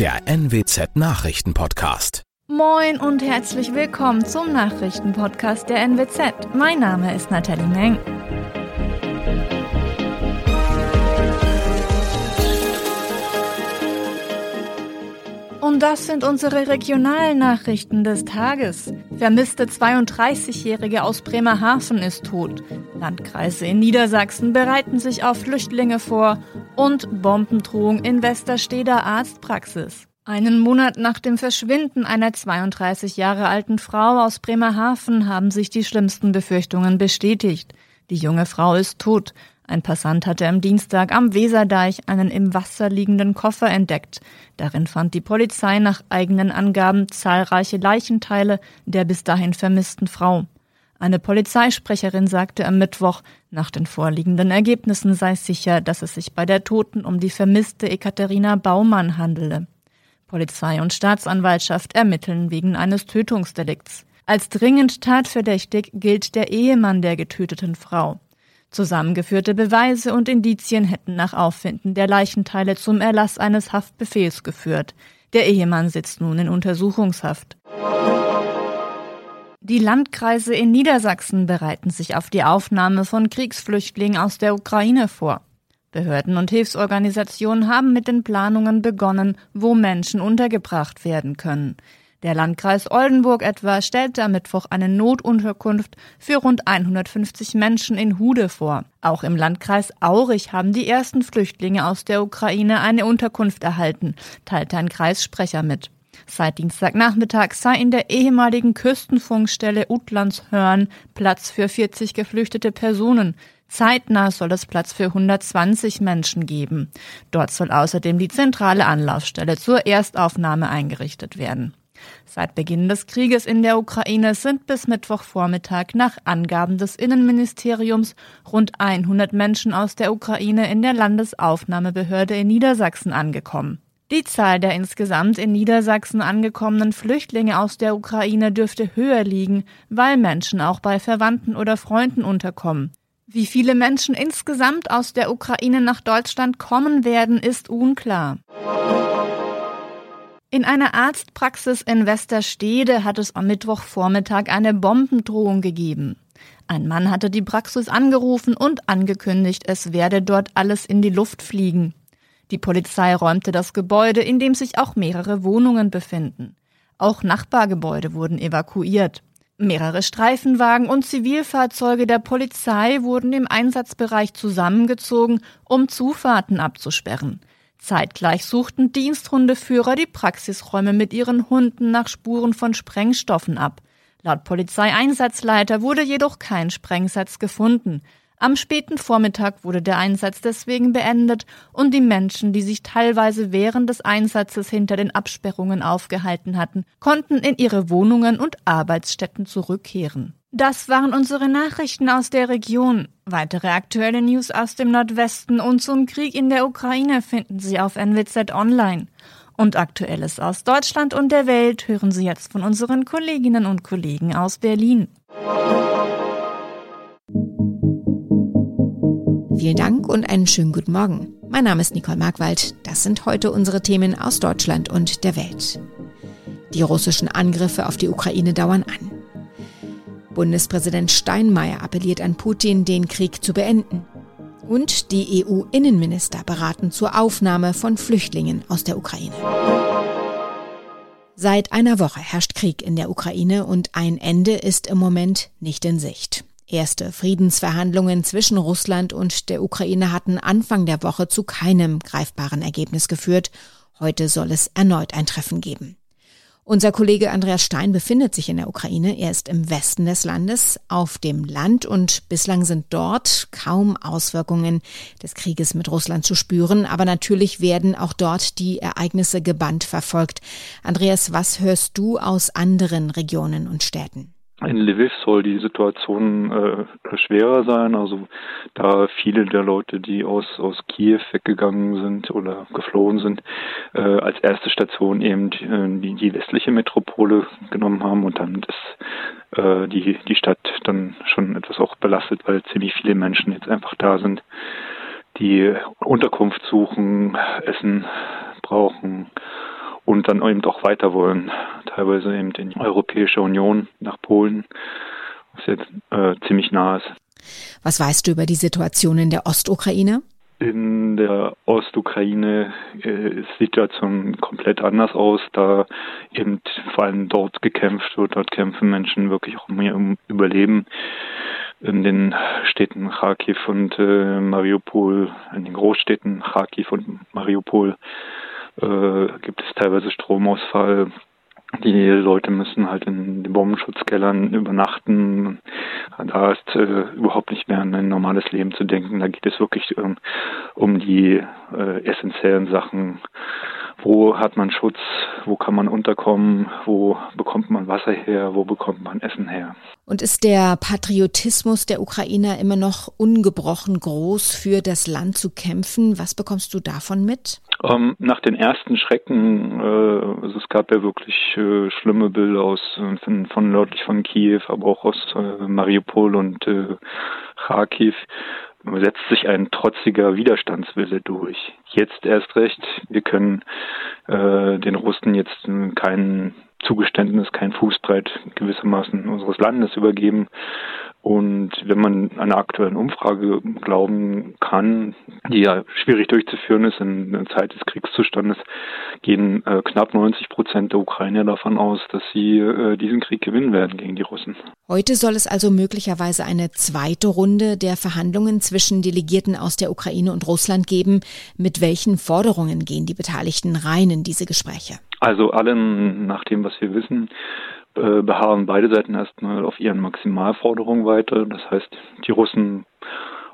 der NWZ Nachrichtenpodcast. Moin und herzlich willkommen zum Nachrichtenpodcast der NWZ. Mein Name ist Nathalie Meng. Und das sind unsere regionalen Nachrichten des Tages. Vermisste 32-Jährige aus Bremerhaven ist tot. Landkreise in Niedersachsen bereiten sich auf Flüchtlinge vor. Und Bombendrohung in Westersteder Arztpraxis. Einen Monat nach dem Verschwinden einer 32 Jahre alten Frau aus Bremerhaven haben sich die schlimmsten Befürchtungen bestätigt. Die junge Frau ist tot. Ein Passant hatte am Dienstag am Weserdeich einen im Wasser liegenden Koffer entdeckt. Darin fand die Polizei nach eigenen Angaben zahlreiche Leichenteile der bis dahin vermissten Frau. Eine Polizeisprecherin sagte am Mittwoch, nach den vorliegenden Ergebnissen sei sicher, dass es sich bei der Toten um die vermisste Ekaterina Baumann handele. Polizei und Staatsanwaltschaft ermitteln wegen eines Tötungsdelikts. Als dringend tatverdächtig gilt der Ehemann der getöteten Frau. Zusammengeführte Beweise und Indizien hätten nach Auffinden der Leichenteile zum Erlass eines Haftbefehls geführt. Der Ehemann sitzt nun in Untersuchungshaft. Die Landkreise in Niedersachsen bereiten sich auf die Aufnahme von Kriegsflüchtlingen aus der Ukraine vor. Behörden und Hilfsorganisationen haben mit den Planungen begonnen, wo Menschen untergebracht werden können. Der Landkreis Oldenburg etwa stellte am Mittwoch eine Notunterkunft für rund 150 Menschen in Hude vor. Auch im Landkreis Aurich haben die ersten Flüchtlinge aus der Ukraine eine Unterkunft erhalten, teilte ein Kreissprecher mit. Seit Dienstagnachmittag sei in der ehemaligen Küstenfunkstelle Utlandshörn Platz für 40 geflüchtete Personen. Zeitnah soll es Platz für 120 Menschen geben. Dort soll außerdem die zentrale Anlaufstelle zur Erstaufnahme eingerichtet werden. Seit Beginn des Krieges in der Ukraine sind bis Mittwochvormittag nach Angaben des Innenministeriums rund 100 Menschen aus der Ukraine in der Landesaufnahmebehörde in Niedersachsen angekommen. Die Zahl der insgesamt in Niedersachsen angekommenen Flüchtlinge aus der Ukraine dürfte höher liegen, weil Menschen auch bei Verwandten oder Freunden unterkommen. Wie viele Menschen insgesamt aus der Ukraine nach Deutschland kommen werden, ist unklar. In einer Arztpraxis in Westerstede hat es am Mittwochvormittag eine Bombendrohung gegeben. Ein Mann hatte die Praxis angerufen und angekündigt, es werde dort alles in die Luft fliegen. Die Polizei räumte das Gebäude, in dem sich auch mehrere Wohnungen befinden. Auch Nachbargebäude wurden evakuiert. Mehrere Streifenwagen und Zivilfahrzeuge der Polizei wurden im Einsatzbereich zusammengezogen, um Zufahrten abzusperren. Zeitgleich suchten Diensthundeführer die Praxisräume mit ihren Hunden nach Spuren von Sprengstoffen ab. Laut Polizeieinsatzleiter wurde jedoch kein Sprengsatz gefunden. Am späten Vormittag wurde der Einsatz deswegen beendet und die Menschen, die sich teilweise während des Einsatzes hinter den Absperrungen aufgehalten hatten, konnten in ihre Wohnungen und Arbeitsstätten zurückkehren. Das waren unsere Nachrichten aus der Region. Weitere aktuelle News aus dem Nordwesten und zum Krieg in der Ukraine finden Sie auf NWZ Online. Und Aktuelles aus Deutschland und der Welt hören Sie jetzt von unseren Kolleginnen und Kollegen aus Berlin. Vielen Dank und einen schönen guten Morgen. Mein Name ist Nicole Markwald. Das sind heute unsere Themen aus Deutschland und der Welt. Die russischen Angriffe auf die Ukraine dauern an. Bundespräsident Steinmeier appelliert an Putin, den Krieg zu beenden. Und die EU-Innenminister beraten zur Aufnahme von Flüchtlingen aus der Ukraine. Seit einer Woche herrscht Krieg in der Ukraine und ein Ende ist im Moment nicht in Sicht. Erste Friedensverhandlungen zwischen Russland und der Ukraine hatten Anfang der Woche zu keinem greifbaren Ergebnis geführt. Heute soll es erneut ein Treffen geben. Unser Kollege Andreas Stein befindet sich in der Ukraine. Er ist im Westen des Landes auf dem Land und bislang sind dort kaum Auswirkungen des Krieges mit Russland zu spüren. Aber natürlich werden auch dort die Ereignisse gebannt verfolgt. Andreas, was hörst du aus anderen Regionen und Städten? In Lviv soll die Situation äh, schwerer sein, also da viele der Leute, die aus, aus Kiew weggegangen sind oder geflohen sind, äh, als erste Station eben äh, die, die westliche Metropole genommen haben. Und dann ist äh, die, die Stadt dann schon etwas auch belastet, weil ziemlich viele Menschen jetzt einfach da sind, die Unterkunft suchen, Essen brauchen und dann eben auch weiter wollen, teilweise eben in die Europäische Union nach Polen, was jetzt äh, ziemlich nah ist. Was weißt du über die Situation in der Ostukraine? In der Ostukraine äh, ist die Situation komplett anders aus, da eben vor allem dort gekämpft wird. Dort kämpfen Menschen wirklich auch um ihr Überleben. In den Städten Kharkiv und äh, Mariupol, in den Großstädten Kharkiv und Mariupol äh, gibt es teilweise Stromausfall. Die Leute müssen halt in den Bombenschutzkellern übernachten. Da ist äh, überhaupt nicht mehr an ein normales Leben zu denken. Da geht es wirklich ähm, um die äh, essentiellen Sachen. Wo hat man Schutz? Wo kann man unterkommen? Wo bekommt man Wasser her? Wo bekommt man Essen her? Und ist der Patriotismus der Ukrainer immer noch ungebrochen groß, für das Land zu kämpfen? Was bekommst du davon mit? Ähm, nach den ersten Schrecken, äh, also es gab ja wirklich äh, schlimme Bilder aus von, von nördlich von Kiew, aber auch aus äh, Mariupol und äh, Kharkiv setzt sich ein trotziger Widerstandswille durch. Jetzt erst recht, wir können äh, den Russen jetzt kein Zugeständnis, kein Fußbreit gewissermaßen unseres Landes übergeben. Und wenn man einer aktuellen Umfrage glauben kann, die ja schwierig durchzuführen ist in der Zeit des Kriegszustandes, gehen äh, knapp 90 Prozent der Ukrainer davon aus, dass sie äh, diesen Krieg gewinnen werden gegen die Russen. Heute soll es also möglicherweise eine zweite Runde der Verhandlungen zwischen Delegierten aus der Ukraine und Russland geben. Mit welchen Forderungen gehen die Beteiligten rein in diese Gespräche? Also allen, nach dem, was wir wissen, äh, beharren beide Seiten erstmal auf ihren Maximalforderungen weiter. Das heißt, die Russen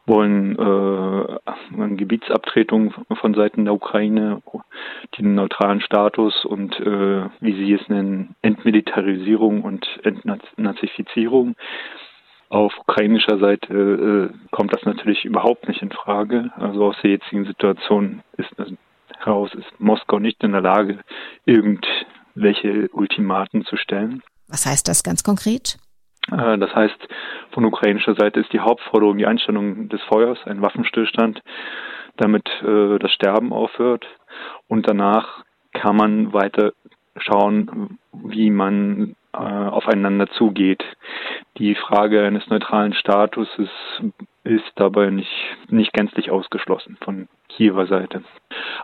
wollen äh, eine Gebietsabtretung von Seiten der Ukraine, den neutralen Status und, äh, wie sie es nennen, Entmilitarisierung und Entnazifizierung. Auf ukrainischer Seite äh, kommt das natürlich überhaupt nicht in Frage. Also aus der jetzigen Situation ist heraus ist Moskau nicht in der Lage, irgendwelche Ultimaten zu stellen. Was heißt das ganz konkret? Äh, das heißt, von ukrainischer Seite ist die Hauptforderung die Einstellung des Feuers, ein Waffenstillstand, damit äh, das Sterben aufhört. Und danach kann man weiter schauen, wie man äh, aufeinander zugeht. Die Frage eines neutralen Statuses ist dabei nicht, nicht gänzlich ausgeschlossen von Kiewer Seite.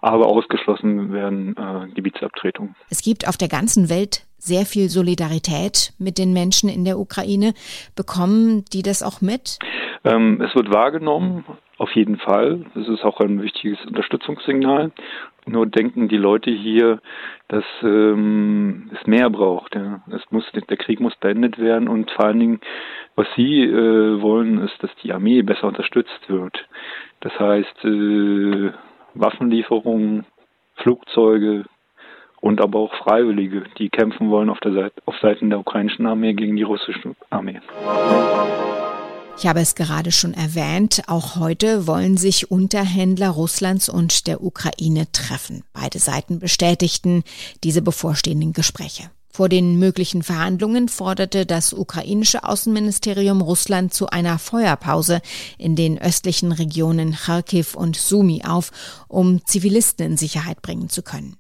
Aber ausgeschlossen werden äh, Gebietsabtretungen. Es gibt auf der ganzen Welt sehr viel Solidarität mit den Menschen in der Ukraine. Bekommen die das auch mit? Ähm, es wird wahrgenommen, auf jeden Fall. Es ist auch ein wichtiges Unterstützungssignal. Nur denken die Leute hier, dass ähm, es mehr braucht. Ja. Es muss, der Krieg muss beendet werden und vor allen Dingen, was sie äh, wollen, ist, dass die Armee besser unterstützt wird. Das heißt, äh, Waffenlieferungen, Flugzeuge und aber auch Freiwillige, die kämpfen wollen auf der Seite, auf Seiten der ukrainischen Armee gegen die russische Armee. Ich habe es gerade schon erwähnt, auch heute wollen sich Unterhändler Russlands und der Ukraine treffen. Beide Seiten bestätigten diese bevorstehenden Gespräche. Vor den möglichen Verhandlungen forderte das ukrainische Außenministerium Russland zu einer Feuerpause in den östlichen Regionen Kharkiv und Sumi auf, um Zivilisten in Sicherheit bringen zu können.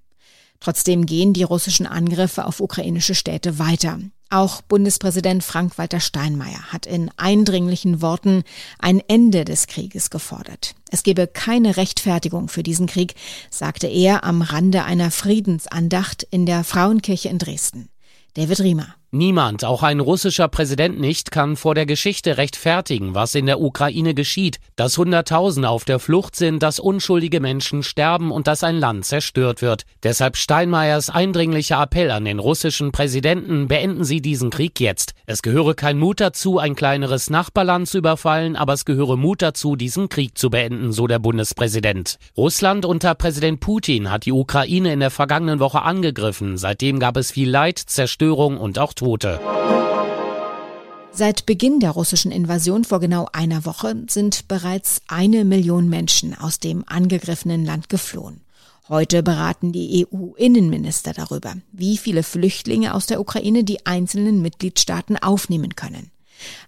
Trotzdem gehen die russischen Angriffe auf ukrainische Städte weiter. Auch Bundespräsident Frank-Walter Steinmeier hat in eindringlichen Worten ein Ende des Krieges gefordert. Es gebe keine Rechtfertigung für diesen Krieg, sagte er am Rande einer Friedensandacht in der Frauenkirche in Dresden. David Riemer. Niemand, auch ein russischer Präsident nicht, kann vor der Geschichte rechtfertigen, was in der Ukraine geschieht, dass Hunderttausende auf der Flucht sind, dass unschuldige Menschen sterben und dass ein Land zerstört wird. Deshalb Steinmeiers eindringlicher Appell an den russischen Präsidenten, beenden Sie diesen Krieg jetzt. Es gehöre kein Mut dazu, ein kleineres Nachbarland zu überfallen, aber es gehöre Mut dazu, diesen Krieg zu beenden, so der Bundespräsident. Russland unter Präsident Putin hat die Ukraine in der vergangenen Woche angegriffen. Seitdem gab es viel Leid, Zerstörung und auch Tote. Seit Beginn der russischen Invasion vor genau einer Woche sind bereits eine Million Menschen aus dem angegriffenen Land geflohen. Heute beraten die EU-Innenminister darüber, wie viele Flüchtlinge aus der Ukraine die einzelnen Mitgliedstaaten aufnehmen können.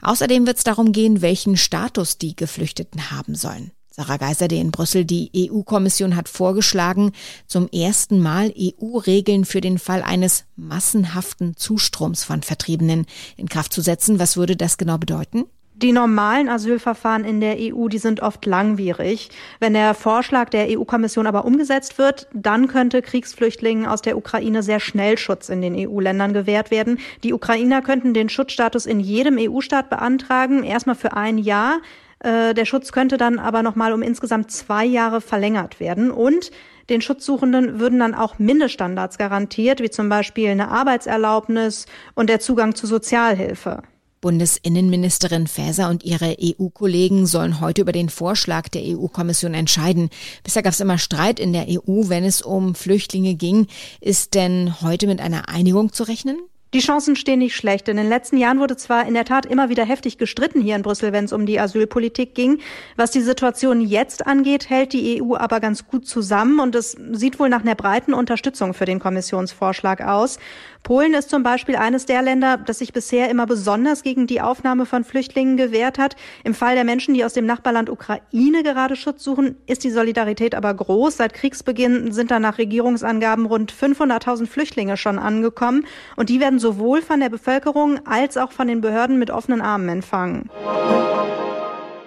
Außerdem wird es darum gehen, welchen Status die Geflüchteten haben sollen. Sarah Geiserde in Brüssel, die EU-Kommission hat vorgeschlagen, zum ersten Mal EU-Regeln für den Fall eines massenhaften Zustroms von Vertriebenen in Kraft zu setzen. Was würde das genau bedeuten? Die normalen Asylverfahren in der EU, die sind oft langwierig. Wenn der Vorschlag der EU-Kommission aber umgesetzt wird, dann könnte Kriegsflüchtlingen aus der Ukraine sehr schnell Schutz in den EU-Ländern gewährt werden. Die Ukrainer könnten den Schutzstatus in jedem EU-Staat beantragen, erstmal für ein Jahr. Äh, der Schutz könnte dann aber nochmal um insgesamt zwei Jahre verlängert werden. Und den Schutzsuchenden würden dann auch Mindeststandards garantiert, wie zum Beispiel eine Arbeitserlaubnis und der Zugang zu Sozialhilfe. Bundesinnenministerin Faeser und ihre EU-Kollegen sollen heute über den Vorschlag der EU-Kommission entscheiden. Bisher gab es immer Streit in der EU, wenn es um Flüchtlinge ging. Ist denn heute mit einer Einigung zu rechnen? Die Chancen stehen nicht schlecht. In den letzten Jahren wurde zwar in der Tat immer wieder heftig gestritten hier in Brüssel, wenn es um die Asylpolitik ging. Was die Situation jetzt angeht, hält die EU aber ganz gut zusammen und es sieht wohl nach einer breiten Unterstützung für den Kommissionsvorschlag aus. Polen ist zum Beispiel eines der Länder, das sich bisher immer besonders gegen die Aufnahme von Flüchtlingen gewehrt hat. Im Fall der Menschen, die aus dem Nachbarland Ukraine gerade Schutz suchen, ist die Solidarität aber groß. Seit Kriegsbeginn sind da nach Regierungsangaben rund 500.000 Flüchtlinge schon angekommen und die werden sowohl von der Bevölkerung als auch von den Behörden mit offenen Armen empfangen.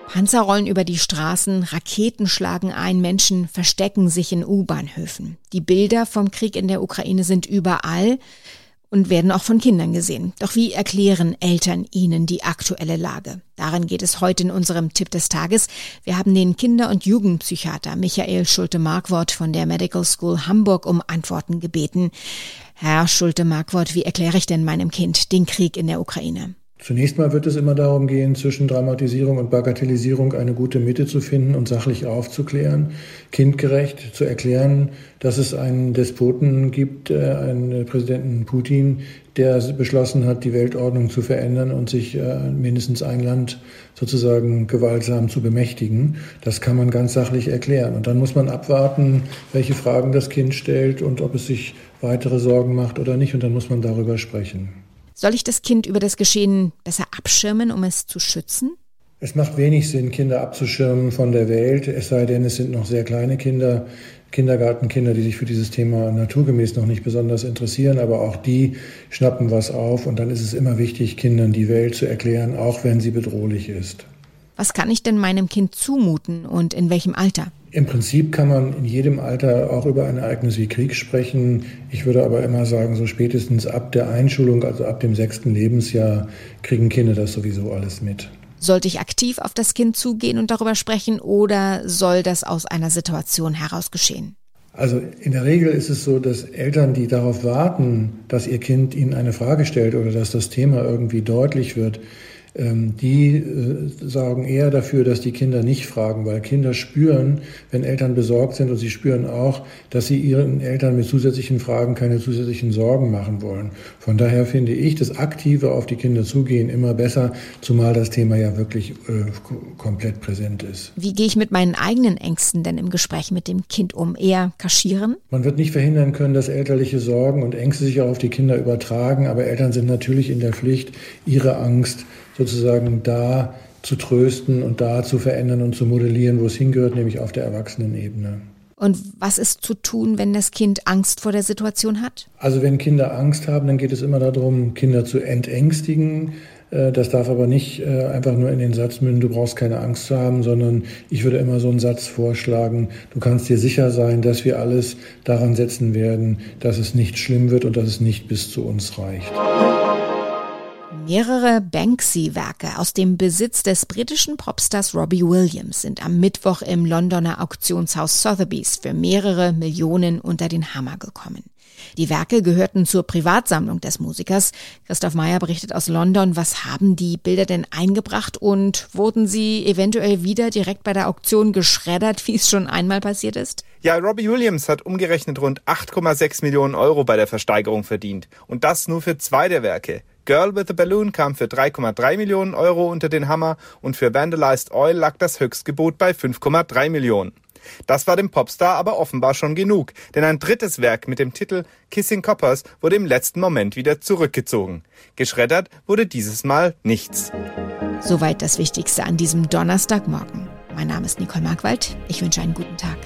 Panzer rollen über die Straßen, Raketen schlagen ein, Menschen verstecken sich in U-Bahnhöfen. Die Bilder vom Krieg in der Ukraine sind überall und werden auch von Kindern gesehen. Doch wie erklären Eltern ihnen die aktuelle Lage? Darin geht es heute in unserem Tipp des Tages. Wir haben den Kinder- und Jugendpsychiater Michael Schulte-Markwort von der Medical School Hamburg um Antworten gebeten. Herr Schulte-Markwort, wie erkläre ich denn meinem Kind den Krieg in der Ukraine? Zunächst mal wird es immer darum gehen, zwischen Dramatisierung und Bagatellisierung eine gute Mitte zu finden und sachlich aufzuklären, kindgerecht zu erklären, dass es einen Despoten gibt, äh, einen Präsidenten Putin, der beschlossen hat, die Weltordnung zu verändern und sich äh, mindestens ein Land sozusagen gewaltsam zu bemächtigen. Das kann man ganz sachlich erklären. Und dann muss man abwarten, welche Fragen das Kind stellt und ob es sich weitere Sorgen macht oder nicht. Und dann muss man darüber sprechen. Soll ich das Kind über das Geschehen besser abschirmen, um es zu schützen? Es macht wenig Sinn, Kinder abzuschirmen von der Welt, es sei denn, es sind noch sehr kleine Kinder, Kindergartenkinder, die sich für dieses Thema naturgemäß noch nicht besonders interessieren, aber auch die schnappen was auf und dann ist es immer wichtig, Kindern die Welt zu erklären, auch wenn sie bedrohlich ist. Was kann ich denn meinem Kind zumuten und in welchem Alter? Im Prinzip kann man in jedem Alter auch über ein Ereignis wie Krieg sprechen. Ich würde aber immer sagen, so spätestens ab der Einschulung, also ab dem sechsten Lebensjahr, kriegen Kinder das sowieso alles mit. Sollte ich aktiv auf das Kind zugehen und darüber sprechen oder soll das aus einer Situation heraus geschehen? Also in der Regel ist es so, dass Eltern, die darauf warten, dass ihr Kind ihnen eine Frage stellt oder dass das Thema irgendwie deutlich wird, die äh, sorgen eher dafür, dass die Kinder nicht fragen, weil Kinder spüren, wenn Eltern besorgt sind und sie spüren auch, dass sie ihren Eltern mit zusätzlichen Fragen keine zusätzlichen Sorgen machen wollen. Von daher finde ich das aktive auf die Kinder zugehen immer besser, zumal das Thema ja wirklich äh, komplett präsent ist. Wie gehe ich mit meinen eigenen Ängsten denn im Gespräch mit dem Kind um? Eher kaschieren? Man wird nicht verhindern können, dass elterliche Sorgen und Ängste sich auch auf die Kinder übertragen, aber Eltern sind natürlich in der Pflicht, ihre Angst sozusagen da zu trösten und da zu verändern und zu modellieren, wo es hingehört, nämlich auf der Erwachsenenebene. Und was ist zu tun, wenn das Kind Angst vor der Situation hat? Also wenn Kinder Angst haben, dann geht es immer darum, Kinder zu entängstigen. Äh, das darf aber nicht äh, einfach nur in den Satz münden, du brauchst keine Angst zu haben, sondern ich würde immer so einen Satz vorschlagen, du kannst dir sicher sein, dass wir alles daran setzen werden, dass es nicht schlimm wird und dass es nicht bis zu uns reicht. Mehrere Banksy-Werke aus dem Besitz des britischen Popstars Robbie Williams sind am Mittwoch im Londoner Auktionshaus Sotheby's für mehrere Millionen unter den Hammer gekommen. Die Werke gehörten zur Privatsammlung des Musikers. Christoph Meyer berichtet aus London. Was haben die Bilder denn eingebracht und wurden sie eventuell wieder direkt bei der Auktion geschreddert, wie es schon einmal passiert ist? Ja, Robbie Williams hat umgerechnet rund 8,6 Millionen Euro bei der Versteigerung verdient. Und das nur für zwei der Werke. Girl with a Balloon kam für 3,3 Millionen Euro unter den Hammer und für Vandalized Oil lag das Höchstgebot bei 5,3 Millionen. Das war dem Popstar aber offenbar schon genug, denn ein drittes Werk mit dem Titel Kissing Coppers wurde im letzten Moment wieder zurückgezogen. Geschreddert wurde dieses Mal nichts. Soweit das Wichtigste an diesem Donnerstagmorgen. Mein Name ist Nicole Markwald. Ich wünsche einen guten Tag.